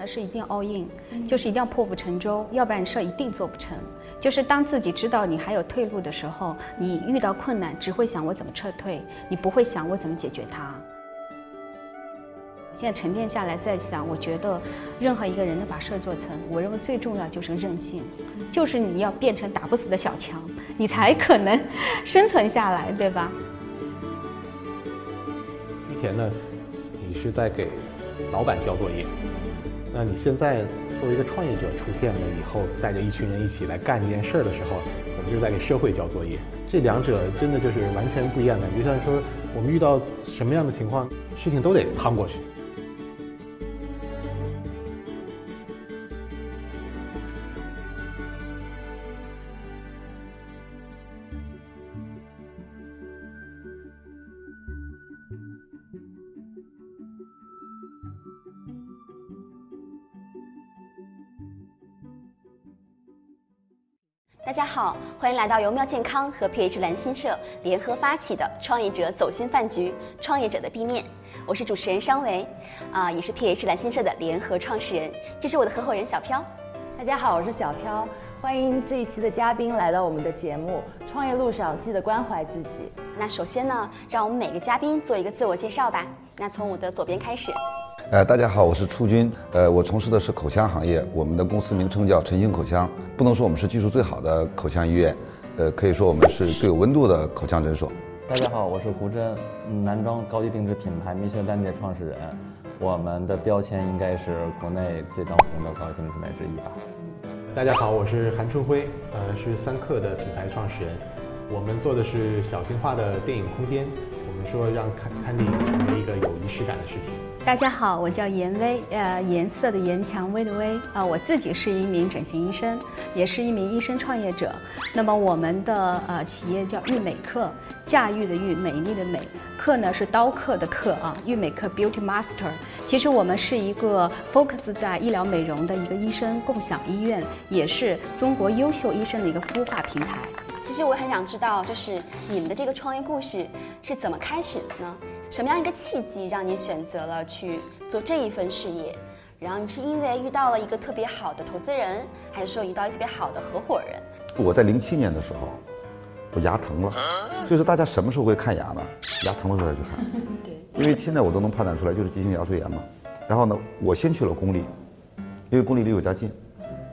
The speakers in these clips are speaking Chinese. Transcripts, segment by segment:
做任何事一定要 all in，就是一定要破釜沉舟，要不然你事儿一定做不成。就是当自己知道你还有退路的时候，你遇到困难只会想我怎么撤退，你不会想我怎么解决它。现在沉淀下来在想，我觉得任何一个人能把事儿做成，我认为最重要就是韧性，就是你要变成打不死的小强，你才可能 生存下来，对吧？之前呢，你是在给老板交作业，那你现在作为一个创业者出现了以后，带着一群人一起来干这件事儿的时候，我们就是在给社会交作业。这两者真的就是完全不一样的。就像说，我们遇到什么样的情况，事情都得趟过去。大家好，欢迎来到由妙健康和 PH 蓝心社联合发起的创业者走心饭局——创业者的 B 面。我是主持人商维，啊，也是 PH 蓝心社的联合创始人。这是我的合伙人小飘。大家好，我是小飘，欢迎这一期的嘉宾来到我们的节目。创业路上记得关怀自己。那首先呢，让我们每个嘉宾做一个自我介绍吧。那从我的左边开始。呃，大家好，我是初军，呃，我从事的是口腔行业，我们的公司名称叫晨兴口腔。不能说我们是技术最好的口腔医院，呃，可以说我们是最有温度的口腔诊所。大家好，我是胡真，男装高级定制品牌蜜雪丹姐创始人。我们的标签应该是国内最当红的高级定制品牌之一吧。大家好，我是韩春辉，呃，是三克的品牌创始人。我们做的是小型化的电影空间，我说让看看电影成为一个有仪式感的事情。大家好，我叫严薇，呃，颜色的颜，蔷薇的薇，啊，我自己是一名整形医生，也是一名医生创业者。那么我们的呃企业叫玉美克，驾驭的玉，美丽的美，克呢是刀刻的刻啊，玉美克 Beauty Master。其实我们是一个 focus 在医疗美容的一个医生共享医院，也是中国优秀医生的一个孵化平台。其实我很想知道，就是你们的这个创业故事是怎么开始的呢？什么样一个契机让你选择了去做这一份事业？然后你是因为遇到了一个特别好的投资人，还是说遇到一个特别好的合伙人？我在零七年的时候，我牙疼了，就是大家什么时候会看牙呢？牙疼的时候才去看。对，因为现在我都能判断出来，就是急性牙髓炎嘛。然后呢，我先去了公立，因为公立离我家近，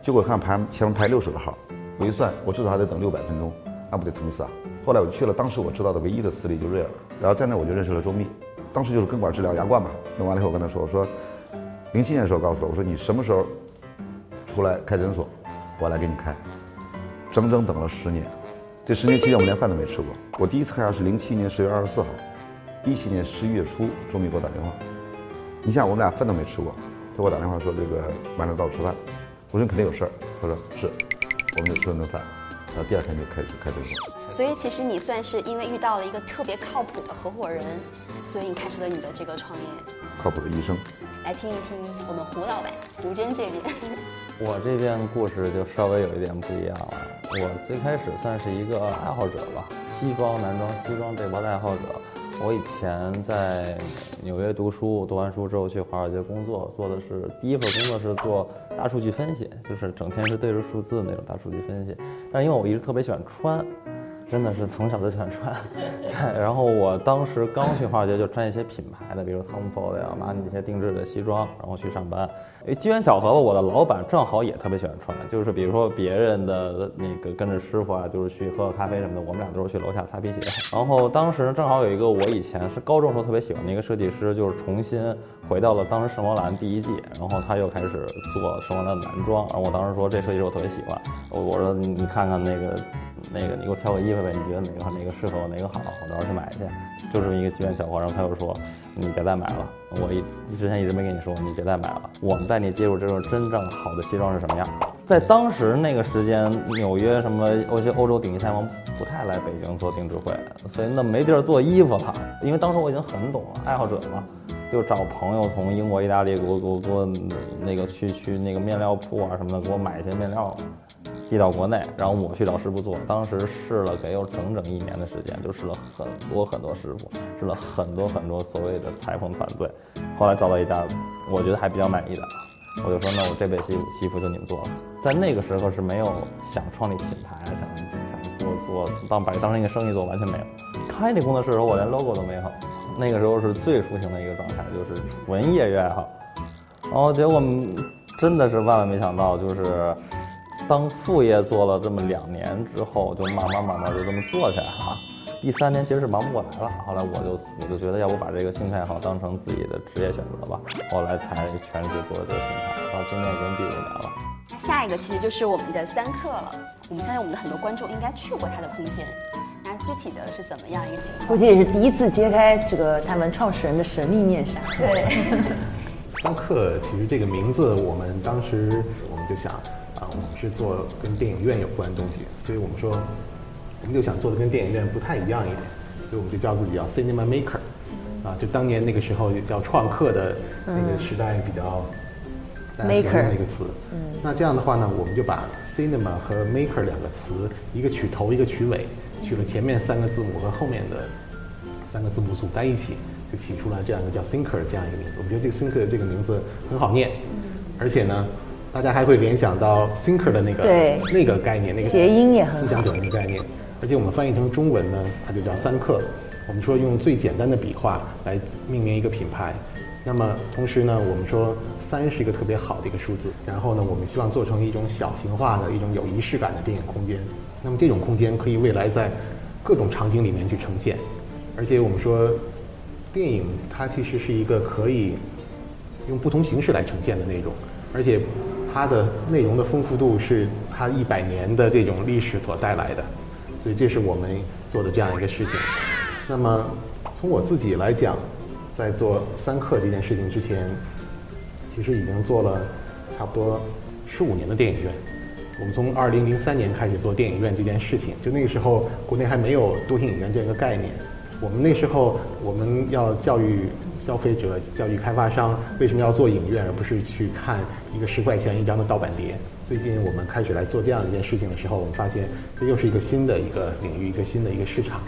结果看排前面排六十个号。我一算，我至少还得等六百分钟，那不得疼死啊！后来我去了当时我知道的唯一的私立，就瑞尔。然后在那我就认识了周密，当时就是根管治疗牙冠嘛。弄完了以后，我跟他说：“我说，零七年的时候告诉我，我说你什么时候出来开诊所，我来给你开。”整整等了十年，这十年期间我们连饭都没吃过。我第一次开牙是零七年十月二十四号，一七年十一月初，周密给我打电话，你想我们俩饭都没吃过，他给我打电话说这个晚上到我吃饭，我说你肯定有事儿，他说是。我们就吃了顿饭，然后第二天就开始开诊所。所以其实你算是因为遇到了一个特别靠谱的合伙人，所以你开始了你的这个创业。靠谱的医生。来听一听我们胡老板胡真这边。我这边故事就稍微有一点不一样了。我最开始算是一个爱好者吧，西装、男装、西装这帮的爱好者。我以前在纽约读书，读完书之后去华尔街工作，做的是第一份工作是做大数据分析，就是整天是对着数字那种大数据分析。但因为我一直特别喜欢穿。真的是从小就喜欢穿，对。然后我当时刚去华尔街就穿一些品牌的，比如 Tom Ford 呀、玛尼一些定制的西装，然后去上班。诶，机缘巧合吧，我的老板正好也特别喜欢穿，就是比如说别人的那个跟着师傅啊，就是去喝个咖啡什么的，我们俩都是去楼下擦皮鞋。然后当时正好有一个我以前是高中时候特别喜欢的一个设计师，就是重新回到了当时圣罗兰第一季，然后他又开始做圣罗兰的男装。然后我当时说这设计师我特别喜欢，我我说你看看那个。那个，你给我挑个衣服呗，你觉得哪个哪个适合我，哪个好，我到时候去买去。就这么一个机缘巧合，然后他又说，你别再买了，我一之前一直没跟你说，你别再买了。我们带你接触这种真正好的西装是什么样。在当时那个时间，纽约什么欧些欧洲顶级裁缝不太来北京做定制会，所以那没地儿做衣服了。因为当时我已经很懂了，爱好者嘛，就找朋友从英国、意大利给我给我给我那个去去那个面料铺啊什么的，给我买一些面料。寄到国内，然后我去找师傅做。当时试了给有整整一年的时间，就试了很多很多师傅，试了很多很多所谓的裁缝团队。后来找到一家，我觉得还比较满意的，我就说那我这辈西服西服就你们做了。在那个时候是没有想创立品牌，想想做做当把当成一个生意做，完全没有。开那工作室的时候，我连 logo 都没有。那个时候是最抒情的一个状态，就是纯业余爱好。然后结果真的是万万没想到，就是当副业做了这么两年之后，就慢慢慢慢就这么做起来了。第三年其实是忙不过来了，后来我就我就觉得要不把这个心态好当成自己的职业选择吧，后来才全职做这个品牌，到今年已经第五年了。下一个其实就是我们的三克了，我们相信我们的很多观众应该去过他的空间，那具体的是怎么样一个情况？估计也是第一次揭开这个他们创始人的神秘面纱。对。三克其实这个名字，我们当时我们就想啊，我们是做跟电影院有关的东西，所以我们说。我们就想做的跟电影院不太一样一点，所以我们就叫自己叫 Cinema Maker，啊，就当年那个时候叫创客的那个时代比较，Maker 那个词。嗯。那这样的话呢，我们就把 Cinema 和 Maker 两个词，一个取头，一个取尾，取了前面三个字母和后面的三个字母组在一起，就起出来这样一个叫 Thinker 这样一个名字。我们觉得这个 Thinker 这个名字很好念，而且呢。大家还会联想到 thinker 的那个那个概念，那个谐音也很思想者那个概念。而且我们翻译成中文呢，它就叫三克。我们说用最简单的笔画来命名一个品牌。那么同时呢，我们说三是一个特别好的一个数字。然后呢，我们希望做成一种小型化的一种有仪式感的电影空间。那么这种空间可以未来在各种场景里面去呈现。而且我们说，电影它其实是一个可以用不同形式来呈现的那种，而且。它的内容的丰富度是它一百年的这种历史所带来的，所以这是我们做的这样一个事情。那么从我自己来讲，在做三克这件事情之前，其实已经做了差不多十五年的电影院。我们从二零零三年开始做电影院这件事情，就那个时候国内还没有多影院这样一个概念。我们那时候我们要教育消费者、教育开发商，为什么要做影院，而不是去看一个十块钱一张的盗版碟？最近我们开始来做这样一件事情的时候，我们发现这又是一个新的一个领域，一个新的一个市场。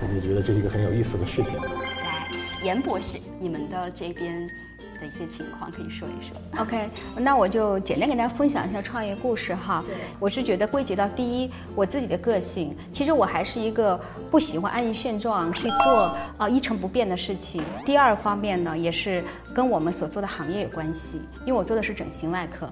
我们就觉得这是一个很有意思的事情。来，严博士，你们的这边。的一些情况可以说一说。OK，那我就简单给大家分享一下创业故事哈。我是觉得归结到第一，我自己的个性，其实我还是一个不喜欢安于现状去做啊一成不变的事情。第二方面呢，也是跟我们所做的行业有关系，因为我做的是整形外科。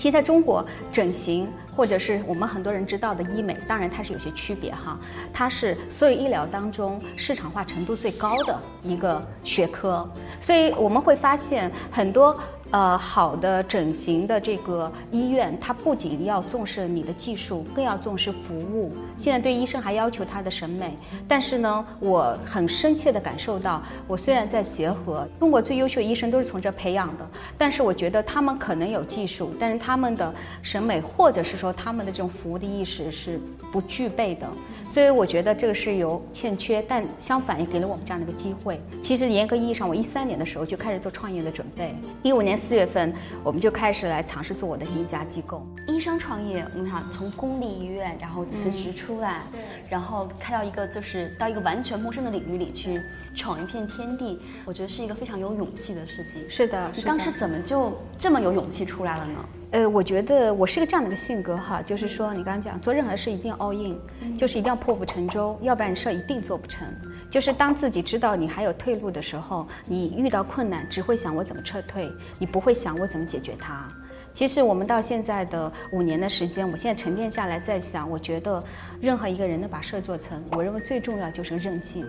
其实在中国，整形或者是我们很多人知道的医美，当然它是有些区别哈。它是所有医疗当中市场化程度最高的一个学科，所以我们会发现很多。呃，好的整形的这个医院，它不仅要重视你的技术，更要重视服务。现在对医生还要求他的审美，但是呢，我很深切地感受到，我虽然在协和，中国最优秀的医生都是从这培养的，但是我觉得他们可能有技术，但是他们的审美或者是说他们的这种服务的意识是不具备的。所以我觉得这个是有欠缺，但相反也给了我们这样的一个机会。其实严格意义上，我一三年的时候就开始做创业的准备，一五年。四月份，我们就开始来尝试做我的第一家机构。医生创业，我们想从公立医院，然后辞职出来，然后开到一个就是到一个完全陌生的领域里去闯一片天地，我觉得是一个非常有勇气的事情。是的，你当时怎么就这么有勇气出来了呢？呃，我觉得我是个这样的一个性格哈，就是说你刚刚讲做任何事一定要 all in，就是一定要破釜沉舟，要不然你事儿一定做不成。就是当自己知道你还有退路的时候，你遇到困难只会想我怎么撤退，你不会想我怎么解决它。其实我们到现在的五年的时间，我现在沉淀下来在想，我觉得任何一个人能把事儿做成，我认为最重要就是韧性，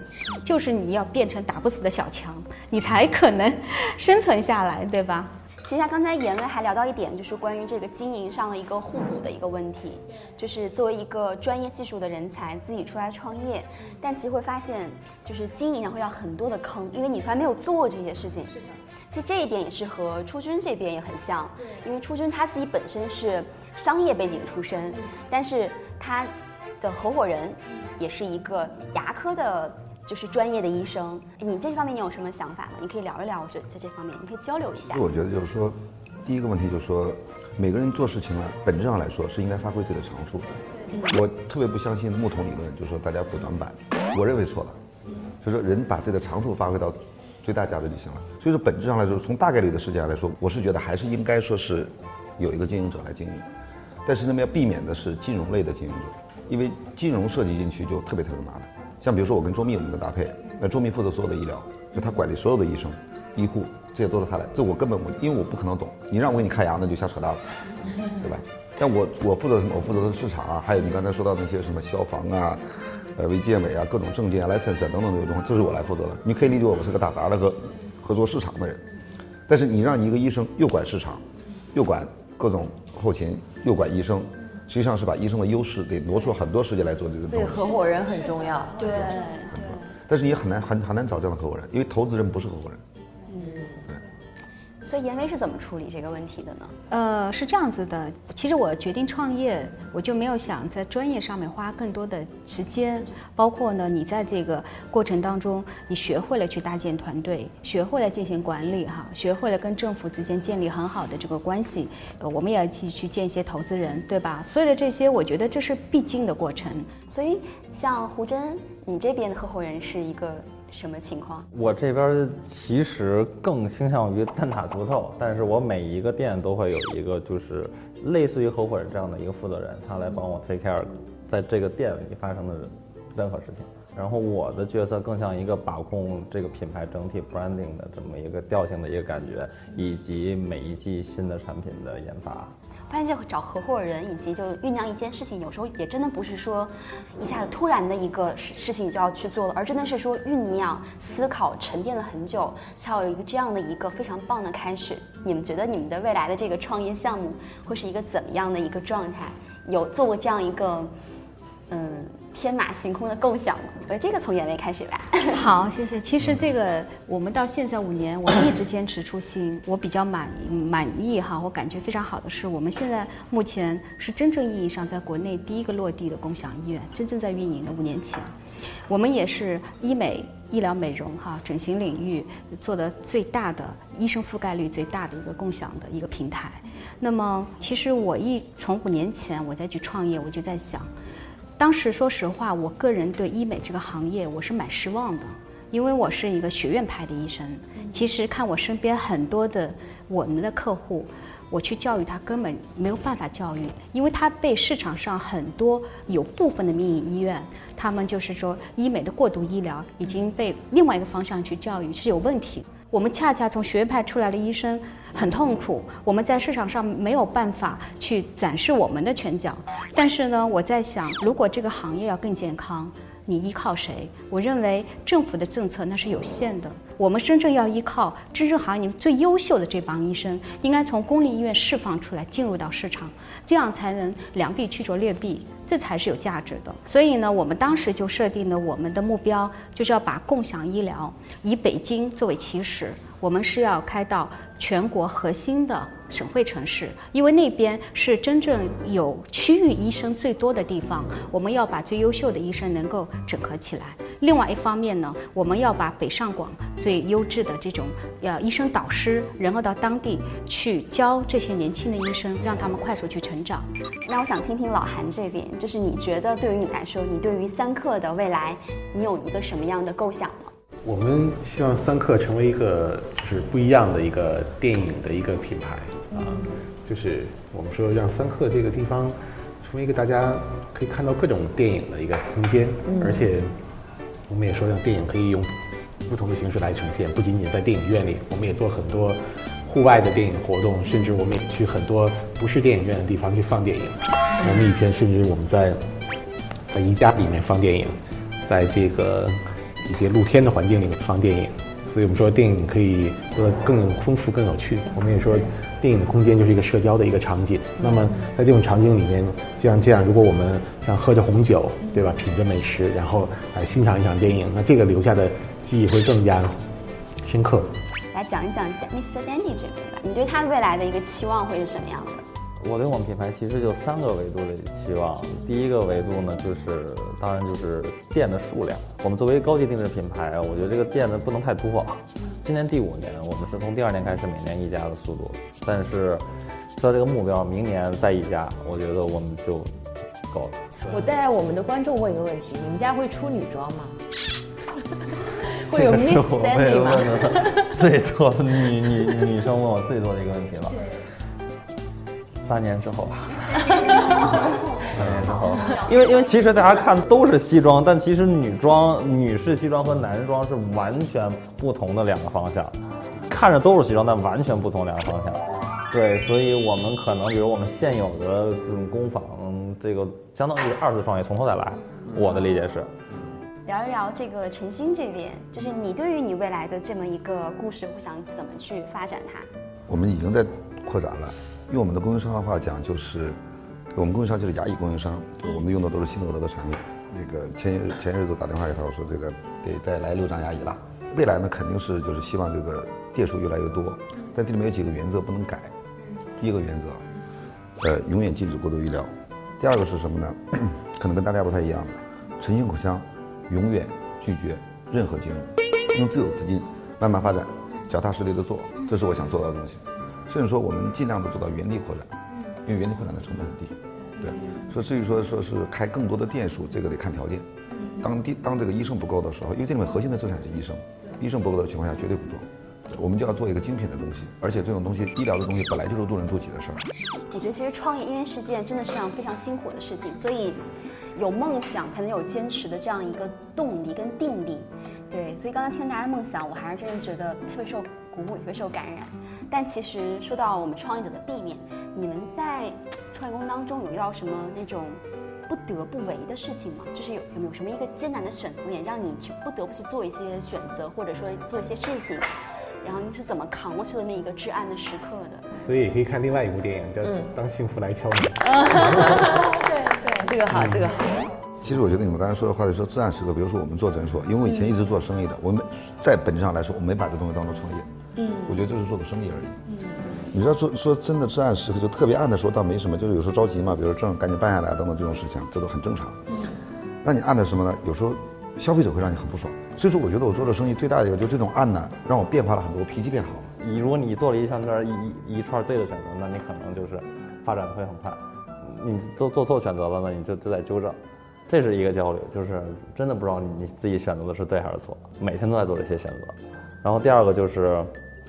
就是你要变成打不死的小强，你才可能生存下来，对吧？其实刚才言威还聊到一点，就是关于这个经营上的一个互补的一个问题，就是作为一个专业技术的人才自己出来创业，但其实会发现，就是经营上会要很多的坑，因为你从来没有做这些事情。是的。其实这一点也是和初军这边也很像，因为初军他自己本身是商业背景出身，但是他的合伙人也是一个牙科的。就是专业的医生，你这方面你有什么想法吗？你可以聊一聊，我觉得在这方面你可以交流一下。我觉得就是说，第一个问题就是说，每个人做事情呢，本质上来说是应该发挥自己的长处。我特别不相信木桶理论，就是说大家补短板，我认为错了。就是说人把自己的长处发挥到最大价值就行了。所以说本质上来说，从大概率的事件来说，我是觉得还是应该说是有一个经营者来经营，但是那么，要避免的是金融类的经营者，因为金融涉及进去就特别特别麻烦。像比如说我跟周密我们的搭配，那周密负责所有的医疗，就他管理所有的医生、医护，这些都是他来，这我根本我因为我不可能懂，你让我给你看牙那就瞎扯淡了，对吧？但我我负责什么？我负责的市场啊，还有你刚才说到那些什么消防啊。呃，卫健委啊，各种证件啊、license 啊等等这些东西，这是我来负责的。你可以理解我，我是个打杂的和合作市场的人。但是你让一个医生又管市场，又管各种后勤，又管医生，实际上是把医生的优势给挪出很多时间来做这个东对，合伙人很重要。对对。但是也很难很很难找这样的合伙人，因为投资人不是合伙人。所以严威是怎么处理这个问题的呢？呃，是这样子的。其实我决定创业，我就没有想在专业上面花更多的时间。包括呢，你在这个过程当中，你学会了去搭建团队，学会了进行管理，哈，学会了跟政府之间建立很好的这个关系。呃，我们也要继续去见一些投资人，对吧？所有的这些，我觉得这是必经的过程。所以像胡真，你这边的合伙人是一个什么情况？我这边其实更倾向于单打独斗，但是我每一个店都会有一个就是类似于合伙人这样的一个负责人，他来帮我 take care 在这个店里发生的任何事情。然后我的角色更像一个把控这个品牌整体 branding 的这么一个调性的一个感觉，以及每一季新的产品的研发。发现就找合伙人以及就酝酿一件事情，有时候也真的不是说一下子突然的一个事事情就要去做了，而真的是说酝酿、思考、沉淀了很久，才有一个这样的一个非常棒的开始。你们觉得你们的未来的这个创业项目会是一个怎么样的一个状态？有做过这样一个嗯天马行空的构想吗？我觉得这个从眼泪开始吧。好，谢谢。其实这个我们到现在五年，我一直坚持初心，我比较满满意哈，我感觉非常好的是，我们现在目前是真正意义上在国内第一个落地的共享医院，真正在运营的。五年前，我们也是医美、医疗美容哈整形领域做的最大的医生覆盖率最大的一个共享的一个平台。那么，其实我一从五年前我再去创业，我就在想。当时说实话，我个人对医美这个行业我是蛮失望的，因为我是一个学院派的医生。其实看我身边很多的我们的客户，我去教育他根本没有办法教育，因为他被市场上很多有部分的民营医院，他们就是说医美的过度医疗已经被另外一个方向去教育是有问题。我们恰恰从学院派出来的医生很痛苦，我们在市场上没有办法去展示我们的拳脚。但是呢，我在想，如果这个行业要更健康，你依靠谁？我认为政府的政策那是有限的。我们真正要依靠真正行业最优秀的这帮医生，应该从公立医院释放出来，进入到市场，这样才能良币驱逐劣币，这才是有价值的。所以呢，我们当时就设定了我们的目标，就是要把共享医疗以北京作为起始，我们是要开到全国核心的省会城市，因为那边是真正有区域医生最多的地方，我们要把最优秀的医生能够整合起来。另外一方面呢，我们要把北上广最优质的这种呃医生导师，然后到当地去教这些年轻的医生，让他们快速去成长。那我想听听老韩这边，就是你觉得对于你来说，你对于三克的未来，你有一个什么样的构想？我们希望三克成为一个就是不一样的一个电影的一个品牌啊，就是我们说让三克这个地方成为一个大家可以看到各种电影的一个空间，而且我们也说让电影可以用不同的形式来呈现，不仅仅在电影院里，我们也做很多户外的电影活动，甚至我们也去很多不是电影院的地方去放电影。我们以前甚至我们在在宜家里面放电影，在这个一些露天的环境里面放电影，所以我们说电影可以做得更丰富、更有趣。我们也说，电影的空间就是一个社交的一个场景。那么在这种场景里面，就像这样，如果我们像喝着红酒，对吧，品着美食，然后来欣赏一场电影，那这个留下的记忆会更加深刻。来讲一讲 Mr. Dandy 这边吧，你对他未来的一个期望会是什么样的？我对我们品牌其实就三个维度的期望。第一个维度呢，就是当然就是店的数量。我们作为高级定制品牌，我觉得这个店呢不能太多。今年第五年，我们是从第二年开始每年一家的速度，但是说这个目标，明年再一家，我觉得我们就够了。我带我们的观众问一个问题：你们家会出女装吗？会这个是 Miss 我被 Sandy 吗？问的最多的女女女生问我最多的一个问题了。三年之后吧。三年之后，因为因为其实大家看都是西装，但其实女装、女士西装和男装是完全不同的两个方向。看着都是西装，但完全不同两个方向。对，所以我们可能，比如我们现有的这种工坊，这个相当于二次创业，从头再来。我的理解是。聊一聊这个陈星这边，就是你对于你未来的这么一个故事，会想怎么去发展它？我们已经在扩展了，用我们的供应商的话讲，就是我们供应商就是牙医供应商，我们用的都是新乐德的产品。那个前一日前一日都打电话给他，我说这个得再来六张牙医了。未来呢，肯定是就是希望这个店数越来越多，但这里面有几个原则不能改。第一个原则，呃，永远禁止过度医疗。第二个是什么呢？可能跟大家不太一样，诚信口腔永远拒绝任何金融，用自有资金慢慢发展，脚踏实地的做，这是我想做到的东西。甚至说我们尽量的做到原地扩展，因为原地扩展的成本很低。对，所以至于说说是开更多的店数，这个得看条件。当地当这个医生不够的时候，因为这里面核心的资产是医生，医生不够的情况下绝对不做。我们就要做一个精品的东西，而且这种东西医疗的东西本来就是渡人渡己的事儿。我觉得其实创业因为是件真的是件非常辛苦的事情，所以有梦想才能有坚持的这样一个动力跟定力。对，所以刚才听大家的梦想，我还是真的觉得特别受鼓舞，也会受感染。但其实说到我们创业者的避免，你们在创业过程当中有遇到什么那种不得不为的事情吗？就是有有没有什么一个艰难的选择点，让你去不得不去做一些选择，或者说做一些事情？然后你是怎么扛过去的那一个至暗的时刻的？所以也可以看另外一部电影叫《当幸福来敲门》。对对，这个好，这个好。其实我觉得你们刚才说的话，就说至暗时刻，比如说我们做诊所，因为我以前一直做生意的，我们在本质上来说，我没把这东西当做创业。嗯，我觉得就是做个生意而已。嗯，你知道说说真的至暗时刻，就特别暗的时候倒没什么，就是有时候着急嘛，比如说证赶紧办下来等等这种事情，这都很正常。嗯，那你暗的什么呢？有时候消费者会让你很不爽。所以说，我觉得我做的生意最大的一个，就这种暗呢，让我变化了很多，脾气变好了。你如果你做了一项这一一一串对的选择，那你可能就是发展的会很快。你做做错选择了，那你就就在纠正，这是一个焦虑，就是真的不知道你自己选择的是对还是错，每天都在做这些选择。然后第二个就是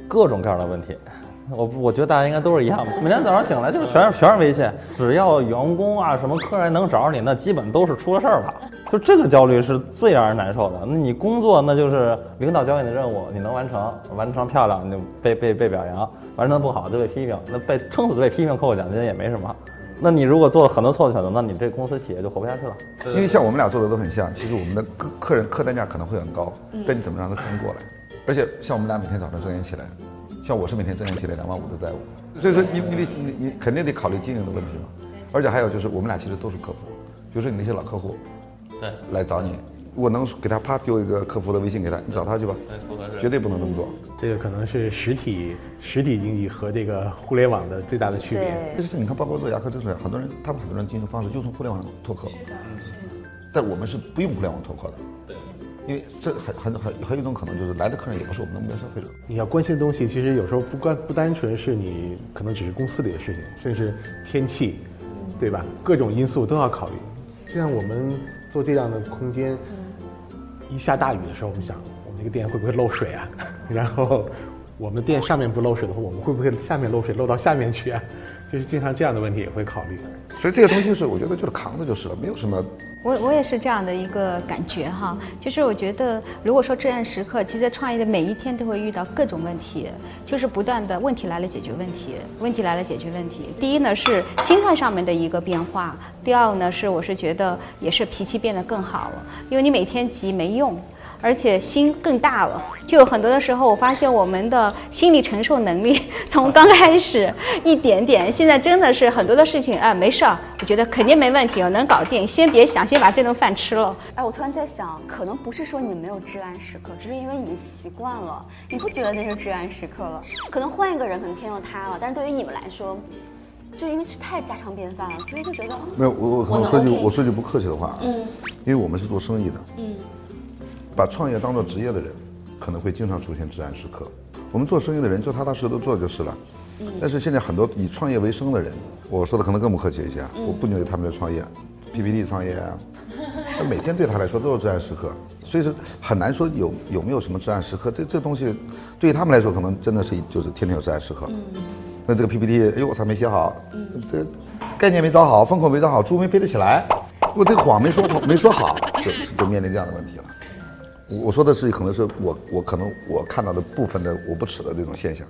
各种各样的问题，我我觉得大家应该都是一样的，每天早上醒来就是全是全是微信，只要员工啊什么客人能找着你，那基本都是出了事儿吧。就这个焦虑是最让人难受的。那你工作那就是领导交给你的任务，你能完成，完成漂亮你就被被被表扬，完成的不好就被批评，那被撑死被批评扣个奖金也没什么。那你如果做了很多错的选择，那你这公司企业就活不下去了。因为像我们俩做的都很像，其实我们的客客人客单价可能会很高，但你怎么让他撑过来？而且像我们俩每天早上睁眼起来，像我是每天睁眼起来两万五的债务，所以说你你得你你肯定得考虑经营的问题嘛。而且还有就是我们俩其实都是客户，比如说你那些老客户，对，来找你，我能给他啪丢一个客服的微信给他，你找他去吧，绝对不能这么做。这个可能是实体实体经济和这个互联网的最大的区别。就是你看，包括做牙科诊所，很多人他们很多人经营方式就从互联网拓客，但我们是不用互联网拓客的。对，因为这很很很很有一种可能就是来的客人也不是我们的目标消费者。你要关心的东西，其实有时候不关不单纯是你可能只是公司里的事情，甚至天气，对吧？各种因素都要考虑。就像我们做这样的空间，一下大雨的时候，我们想我们这个店会不会漏水啊？然后我们店上面不漏水的话，我们会不会下面漏水漏到下面去啊？就是经常这样的问题也会考虑。所以这个东西是我觉得就是扛着就是了，没有什么。我我也是这样的一个感觉哈，就是我觉得如果说至暗时刻，其实在创业的每一天都会遇到各种问题，就是不断的问题来了解决问题，问题来了解决问题。第一呢是心态上面的一个变化，第二呢是我是觉得也是脾气变得更好了，因为你每天急没用。而且心更大了，就有很多的时候，我发现我们的心理承受能力 从刚开始一点点，现在真的是很多的事情，哎，没事儿，我觉得肯定没问题，我能搞定，先别想，先把这顿饭吃了。哎，我突然在想，可能不是说你们没有至暗时刻，只是因为你们习惯了，你不觉得那是至暗时刻了？可能换一个人，可能天就塌了。但是对于你们来说，就因为是太家常便饭了，所以就觉得没有。我我可能说句我说句不客气的话，嗯，因为我们是做生意的，嗯。把创业当做职业的人，可能会经常出现至暗时刻。我们做生意的人就踏踏实实的做就是了。但是现在很多以创业为生的人，我说的可能更不客气一些，我不牛他们在创业，PPT 创业啊，那每天对他来说都是至暗时刻，所以说很难说有有没有什么至暗时刻。这这东西，对于他们来说，可能真的是就是天天有至暗时刻。那这个 PPT，哎呦我操没写好，这概念没找好，风口没找好，猪没飞得起来，我这个谎没说好没说好，就就面临这样的问题了。我说的是可能是我我可能我看到的部分的我不耻的这种现象。